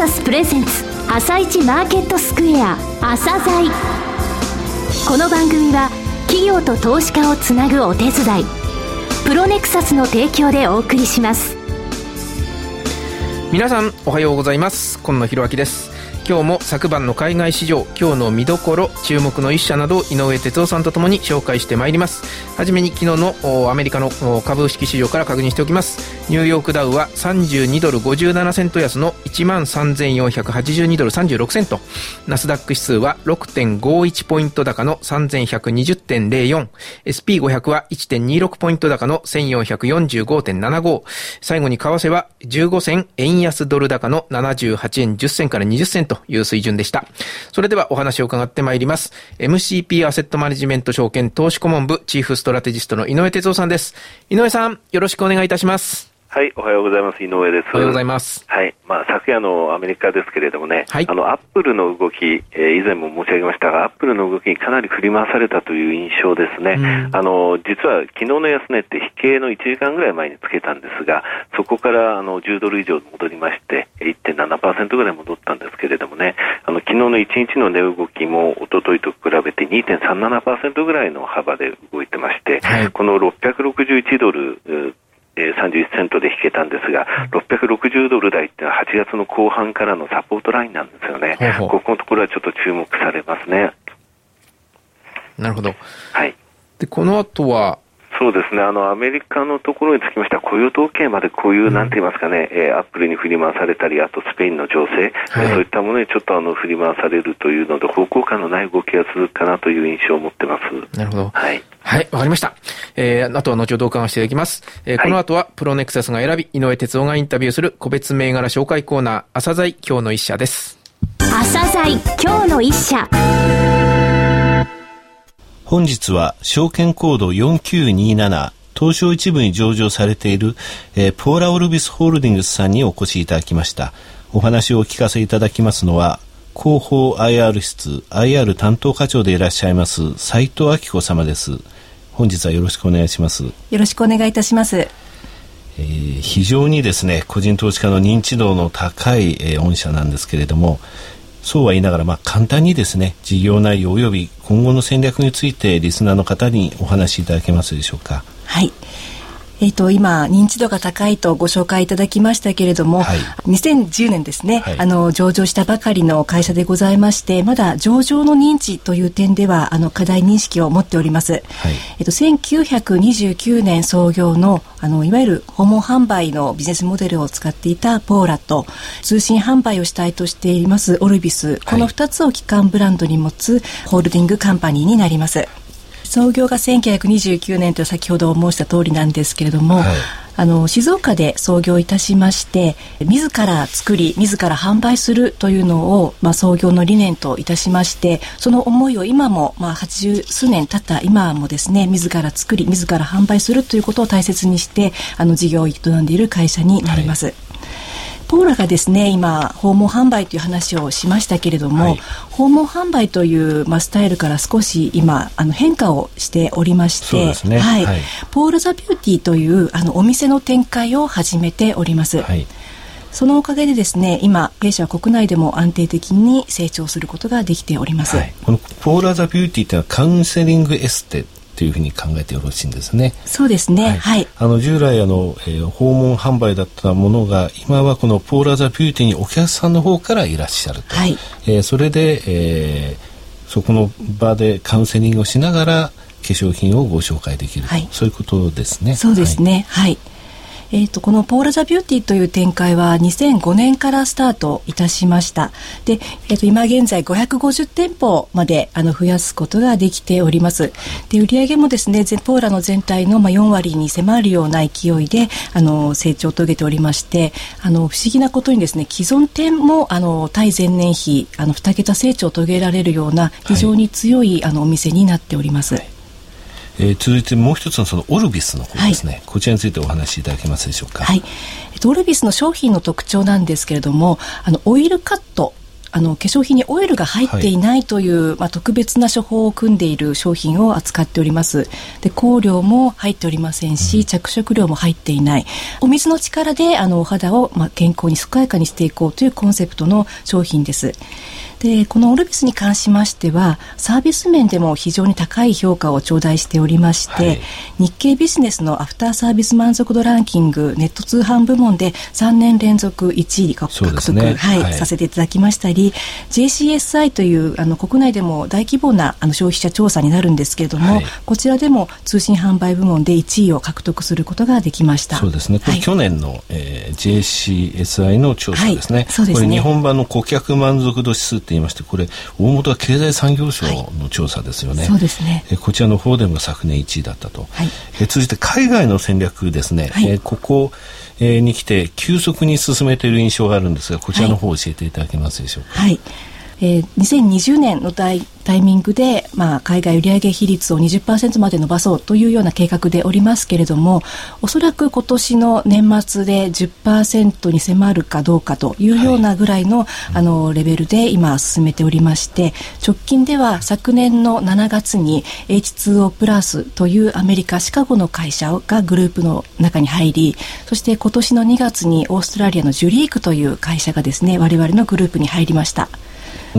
サスプレゼンツ朝一マーケットスクエア朝鮮この番組は企業と投資家をつなぐお手伝いプロネクサスの提供でお送りします。皆さんおはようございます。今野博明です。今日も昨晩の海外市場今日の見どころ注目の一社など井上哲夫さんとともに紹介してまいります。はじめに昨日のアメリカの株式市場から確認しておきます。ニューヨークダウは32ドル57セント安の1万3482ドル36セント。ナスダック指数は6.51ポイント高の 3120.04SP500 は1.26ポイント高の1445.75最後に為替は15銭円安ドル高の78円10銭から20銭とという水準でした。それではお話を伺ってまいります。MCP アセットマネジメント証券投資顧問部チーフストラテジストの井上哲夫さんです。井上さん、よろしくお願いいたします。はい、おはようございます。井上です。おはようございます。はい、まあ、昨夜のアメリカですけれどもね、はい、あの、アップルの動き、えー、以前も申し上げましたが、アップルの動きにかなり振り回されたという印象ですね。うん、あの、実は昨日の安値って引けの1時間ぐらい前につけたんですが、そこからあの10ドル以上戻りまして、1.7%ぐらい戻ったんですけれどもね、あの、昨日の1日の値動きも一昨日と比べて2.37%ぐらいの幅で動いてまして、はい、この661ドル、えー、31セントで引けたんですが、660ドル台っていうのは8月の後半からのサポートラインなんですよね。ほうほうここのところはちょっと注目されますね。なるほど。はい。で、この後は、そうですね、あのアメリカのところにつきましては、雇用統計までこういう、なんて言いますかね、えー、アップルに振り回されたり、あとスペインの情勢、はい、そういったものにちょっとあの振り回されるというので、方向感のない動きが続くかなという印象を持ってます。なるほど。はい。はい、わかりました。えー、あとは後ほどお伺いしていただきます。えー、この後は、プロネクサスが選び、井上哲夫がインタビューする個別銘柄紹介コーナー、朝鮮今日の一社です。朝鮮今日の一社。本日は証券コード4927東証一部に上場されている、えー、ポーラオルビスホールディングスさんにお越しいただきました。お話をお聞かせいただきますのは、広報 IR 室 IR 担当課長でいらっしゃいます斉藤明子様です。本日はよろしくお願いします。よろしくお願いいたします。えー、非常にですね、個人投資家の認知度の高い、えー、御社なんですけれども、そうは言いながら、まあ、簡単にですね、事業内容及び今後の戦略についてリスナーの方にお話しいただけますでしょうか。はい。えっ、ー、と、今、認知度が高いとご紹介いただきましたけれども、はい、2010年ですね、はい、あの、上場したばかりの会社でございまして、まだ上場の認知という点では、あの、課題認識を持っております。はい、えっ、と、1929年創業の、あの、いわゆる訪問販売のビジネスモデルを使っていたポーラと、通信販売を主体としていますオルビス、この2つを基幹ブランドに持つホールディングカンパニーになります。創業が1929年と先ほど申した通りなんですけれども、はい、あの静岡で創業いたしまして自ら作り自ら販売するというのを、まあ、創業の理念といたしましてその思いを今も、まあ、80数年経った今もですね自ら作り自ら販売するということを大切にしてあの事業を営んでいる会社になります。はいポーラがですね今訪問販売という話をしましたけれども、はい、訪問販売という、まあ、スタイルから少し今あの変化をしておりまして、ね、はい、はい、ポール・ザ・ビューティーというあのお店の展開を始めております。はい。そのおかげでですね、今、弊社は国内でも安定的に成長することができております。はい、このポーラ・ザ・ビューティーというのはカウンセリングエステというふうに考えてよろしいんですね。そうですね。はい。はい、あの従来あの、えー、訪問販売だったものが今はこのポーラザビューティーにお客さんの方からいらっしゃると。はい。えー、それで、えー、そこの場でカウンセリングをしながら化粧品をご紹介できる、はい、そういうことですね。そうですね。はい、はいえーと、このポーラ・ザ・ビューティーという展開は2005年からスタートいたしました。で、えーと、今現在550店舗まであの増やすことができております。で売上もですねポーラの全体のまあ4割に迫るような勢いであの成長を遂げておりましてあの不思議なことにですね既存店もあの対前年比あの2桁成長を遂げられるような非常に強い、はい、あのお店になっております。はい。えー、続いてもう一つのそのオルビスの方ですね、はい、こちらについてお話しいただけますでしょうか？はい、オルビスの商品の特徴なんですけれども、あのオイルカット。あの化粧品にオイルが入っていないという、はい、まあ、特別な処方を組んでいる商品を扱っております。で香料も入っておりませんし、うん、着色料も入っていない。お水の力であのお肌を、まあ、健康に健やかにしていこうというコンセプトの商品ですでこのオルビスに関しましてはサービス面でも非常に高い評価を頂戴しておりまして、はい、日経ビジネスのアフターサービス満足度ランキングネット通販部門で3年連続1位獲得、ね、はい、はい、させていただきましたり JCSI というあの国内でも大規模なあの消費者調査になるんですけれども、はい、こちらでも通信販売部門で1位を獲得することができました。そうですね。これ、去年の、えー、JCSI の調査ですね,、そうですね。これ日本版の顧客満足度指数言いましてこれ大元は経済産業省の調査ですよね、はい、そうですね。えこちらの方でも昨年1位だったと、はい、え続いて海外の戦略ですね、はい、えここえに来て急速に進めている印象があるんですがこちらの方を教えていただけますでしょうか。はいえー、2020年のタイタイミングで、まあ、海外売上比率を20%まで伸ばそうというような計画でおりますけれどもおそらく今年の年末で10%に迫るかどうかというようなぐらいのはい、あのレベルで今進めておりまして直近では昨年の7月に H2O プラスというアメリカシカゴの会社がグループの中に入りそして今年の2月にオーストラリアのジュリークという会社がですね我々のグループに入りました。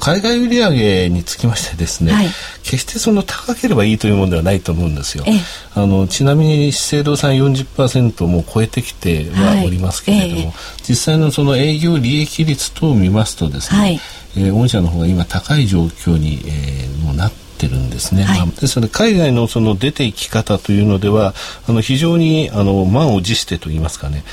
海外売上につきましてですね、はい、決してその高ければいいというものではないと思うんですよ。あのちなみに資生堂さん40%も超えてきてはおりますけれども、はいえ。実際のその営業利益率等を見ますとですね、はい、えー、御社の方が今高い状況に、えー、もうなってるんですね、はい、ですので海外のその出ていき方というのではあの非常にあの満を持してといいますかね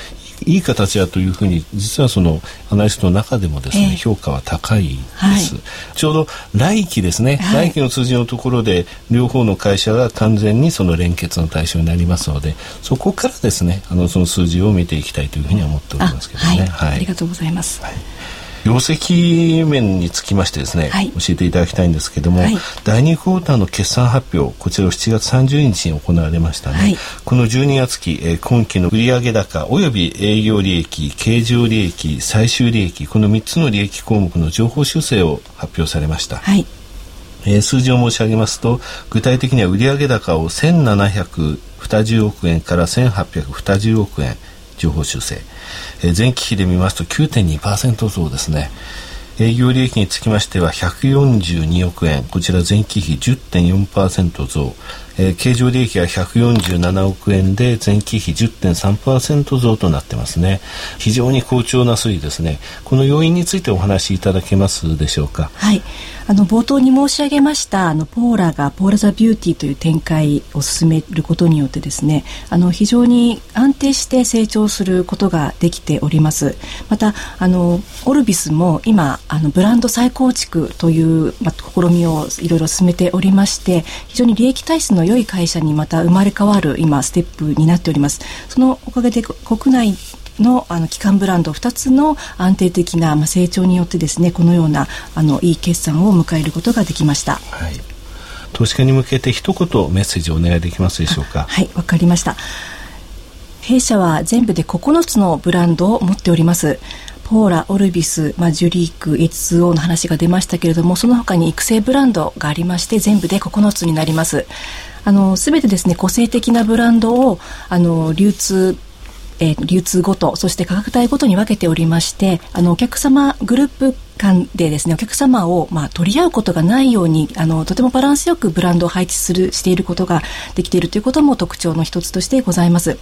いい形だというふうに実はそのアナリストの中でもですね、えー、評価は高いです、はい、ちょうど来期ですね、はい、来期の数字のところで両方の会社が完全にその連結の対象になりますのでそこからですねあのその数字を見ていきたいというふうに思っておりますけどね、はい、ありがとうございます、業績面につきましてですね、はい、教えていただきたいんですけども、はい、第2クォーターの決算発表こちらを7月30日に行われましたね、はい、この12月期、えー、今期の売上高および営業利益経常利益最終利益この3つの利益項目の情報修正を発表されました、はい。えー、数字を申し上げますと具体的には売上高を1720億円から1820億円情報修正。え前期比で見ますと9.2%増ですね。営業利益につきましては142億円。こちら前期比10.4%増、えー、経常利益は147億円で前期比10.3%増となってますね。非常に好調な推移ですね。この要因についてお話しいただけますでしょうか？はい。あの冒頭に申し上げましたあのポーラがポーラ・ザ・ビューティーという展開を進めることによってですねあの非常に安定して成長することができております。またあのオルビスも今あのブランド再構築という、まあ、試みをいろいろ進めておりまして非常に利益体質の良い会社にまた生まれ変わる今ステップになっております。そのおかげで国内のあの基幹ブランド2つの安定的な、まあ、成長によってですねこのようなあのいい決算を迎えることができました。はい。投資家に向けて一言メッセージをお願いできますでしょうか？はいわかりました。弊社は全部で9つのブランドを持っております。ポーラ、オルビス、まあ、ジュリーク、H2O の話が出ましたけれどもその他に育成ブランドがありまして全部で9つになりますあの全てですね個性的なブランドをあの流通えー、流通ごとそして価格帯ごとに分けておりましてあのお客様グループ間でですねお客様を、まあ、取り合うことがないようにあのとてもバランスよくブランドを配置するしていることができているということも特徴の一つとしてございます。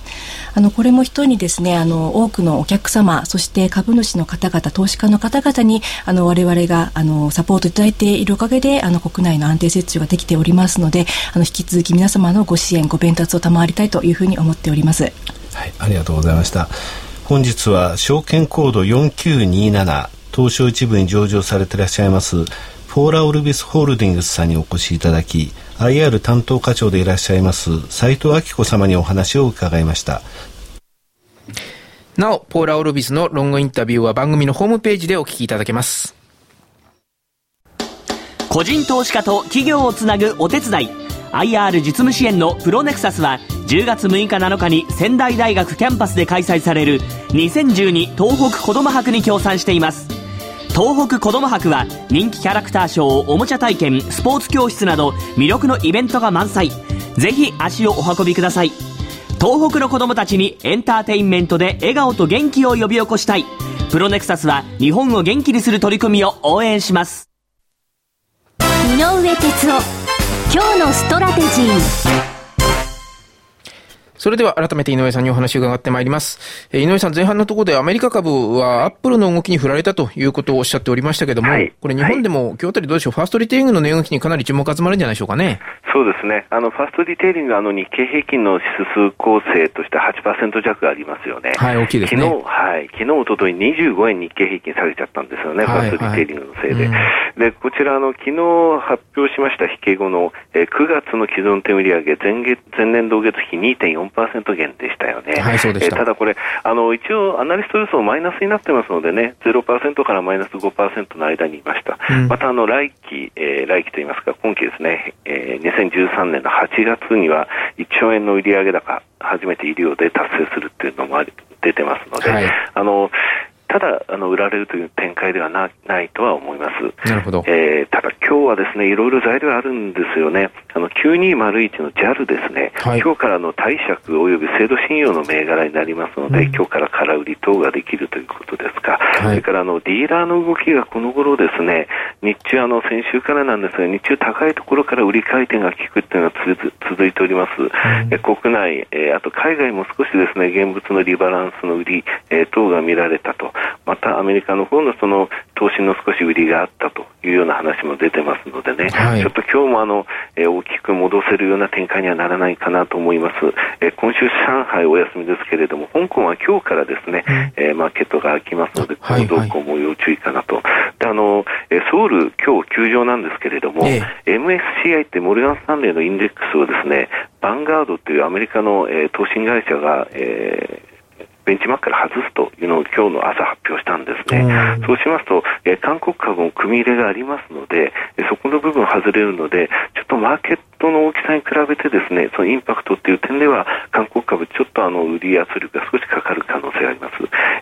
あのこれも人にですねあの多くのお客様そして株主の方々投資家の方々にあの我々があのサポートいただいているおかげであの国内の安定設置ができておりますのであの引き続き皆様のご支援ご鞭達を賜りたいというふうに思っております、ありがとうございました。本日は証券コード4927東証一部に上場されていらっしゃいますフォーラオルビスホールディングスさんにお越しいただき IR 担当課長でいらっしゃいます斉藤明子様にお話を伺いました。なおポーラオルビスのロングインタビューは番組のホームページでお聞きいただけます。個人投資家と企業をつなぐお手伝い。IR 実務支援のプロネクサスは10月6日7日に仙台大学キャンパスで開催される2012東北こども博に協賛しています。東北子ども博は人気キャラクターショーおもちゃ体験スポーツ教室など魅力のイベントが満載。ぜひ足をお運びください。東北の子どもたちにエンターテインメントで笑顔と元気を呼び起こしたい。プロネクサスは日本を元気にする取り組みを応援します。井上哲夫今日のストラテジー。それでは改めて井上さんにお話を伺ってまいります。えー、井上さん、前半のところでアメリカ株はアップルの動きに振られたということをおっしゃっておりましたけども、はい、これ日本でも今日あたりどうでしょう、ファーストリテイリングの値動きにかなり注目集まるんじゃないでしょうかね。そうですね。あの、ファーストリテイリング、あの、日経平均の指数構成として8%弱ありますよね。はい、大きいですね。昨日、はい、昨日、おととい25円日経平均下げちゃったんですよね、はい、ファーストリテイリングのせいで。はい、で、こちら、あの、昨日発表しました引け後の、えー、9月の既存点売上前月、前年同月比2.4%減でしたよね。はい、そうでした。えー、ただこれ、あの、一応、アナリスト予想マイナスになってますのでね、0%からマイナス5%の間にいました。うん、また、あの、来期、えー、来期といいますか、今期ですね、えー、2013年の8月には1兆円の売上高、初めて医療で達成するっていうのも出てますので、はい、あの売られるという展開ではなないとは思います。なるほど。えー、ただ今日はですね、いろいろ材料あるんですよね。あの9201の JAL ですね、はい、今日からの貸借及び制度信用の銘柄になりますので、うん、今日から空売り等ができるということですか。はい、それからあのディーラーの動きがこの頃ですね、日中あの先週からなんですが、日中高いところから売り買い点が効くっていうのが続いております。うん、え国内、えー、あと海外も少しですね、現物のリバランスの売り、えー、等が見られたと。またアメリカの方のその投資の少し売りがあったというような話も出てますのでね、はい、ちょっと今日もあの、えー、大きく戻せるような展開にはならないかなと思います。えー、今週上海お休みですけれども、香港は今日からですね、うん、えー、マーケットが開きますので、行動向も要注意かなと。であのえソウル今日休場なんですけれども、え MSCI ってモルガン・スタンレーのインデックスをですね、バンガードというアメリカの、えー、投信会社が、えーベンチマークから外すというのを今日の朝発表したんですね。そうしますと、え韓国株も組み入れがありますので、そこの部分外れるので、ちょっとマーケットの大きさに比べてですね、そのインパクトっていう点では、韓国株ちょっとあの売り圧力が少しかかる可能性があります。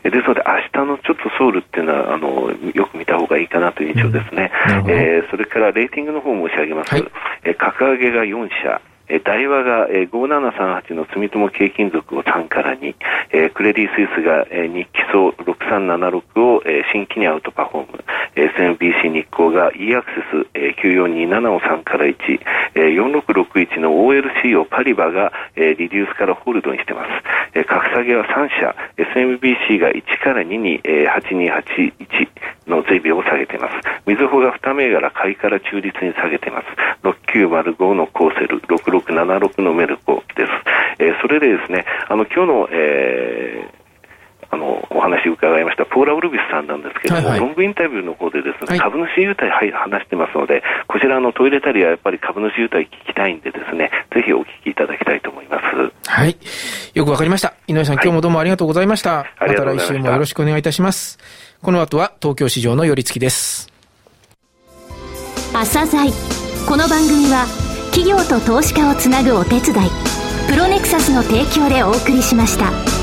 えですので、明日のちょっとソウルっていうのは、あの、よく見た方がいいかなという印象ですね。うん、えー、それからレーティングの方申し上げます。はい、え格上げが4社、え大和が、え5738の住友軽金属を3から2、えクレディ・スイスが、え日基層6376を、え新規にアウトパフォーム、SMBC 日興が e アクセス、え9427を3から1、え4661の OLC をパリバが、えリデュースからホールドにしています。え格下げは3社、SMBC が1から2に、え8281の税ビを下げています。みずほが2銘柄買いから中立に下げています。6905のコーセル、6676のメルコです。えー、それでですね、あの、今日の、えーあのお話を伺いましたポーラ・ウルビスさんなんですけれども、はいはい、ロングインタビューの方でですね、はい、株主優待、はい、話してますので、こちらのトイレタリはやっぱり株主優待聞きたいんでですね、ぜひお聞きいただきたいと思います。はい。よくわかりました。井上さん、今日もどうもありがとうございました。また来週もよろしくお願いいたします。この後は東京市場の寄り付きです。朝鮮この番組は企業と投資家をつなぐお手伝いプロネクサスの提供でお送りしました。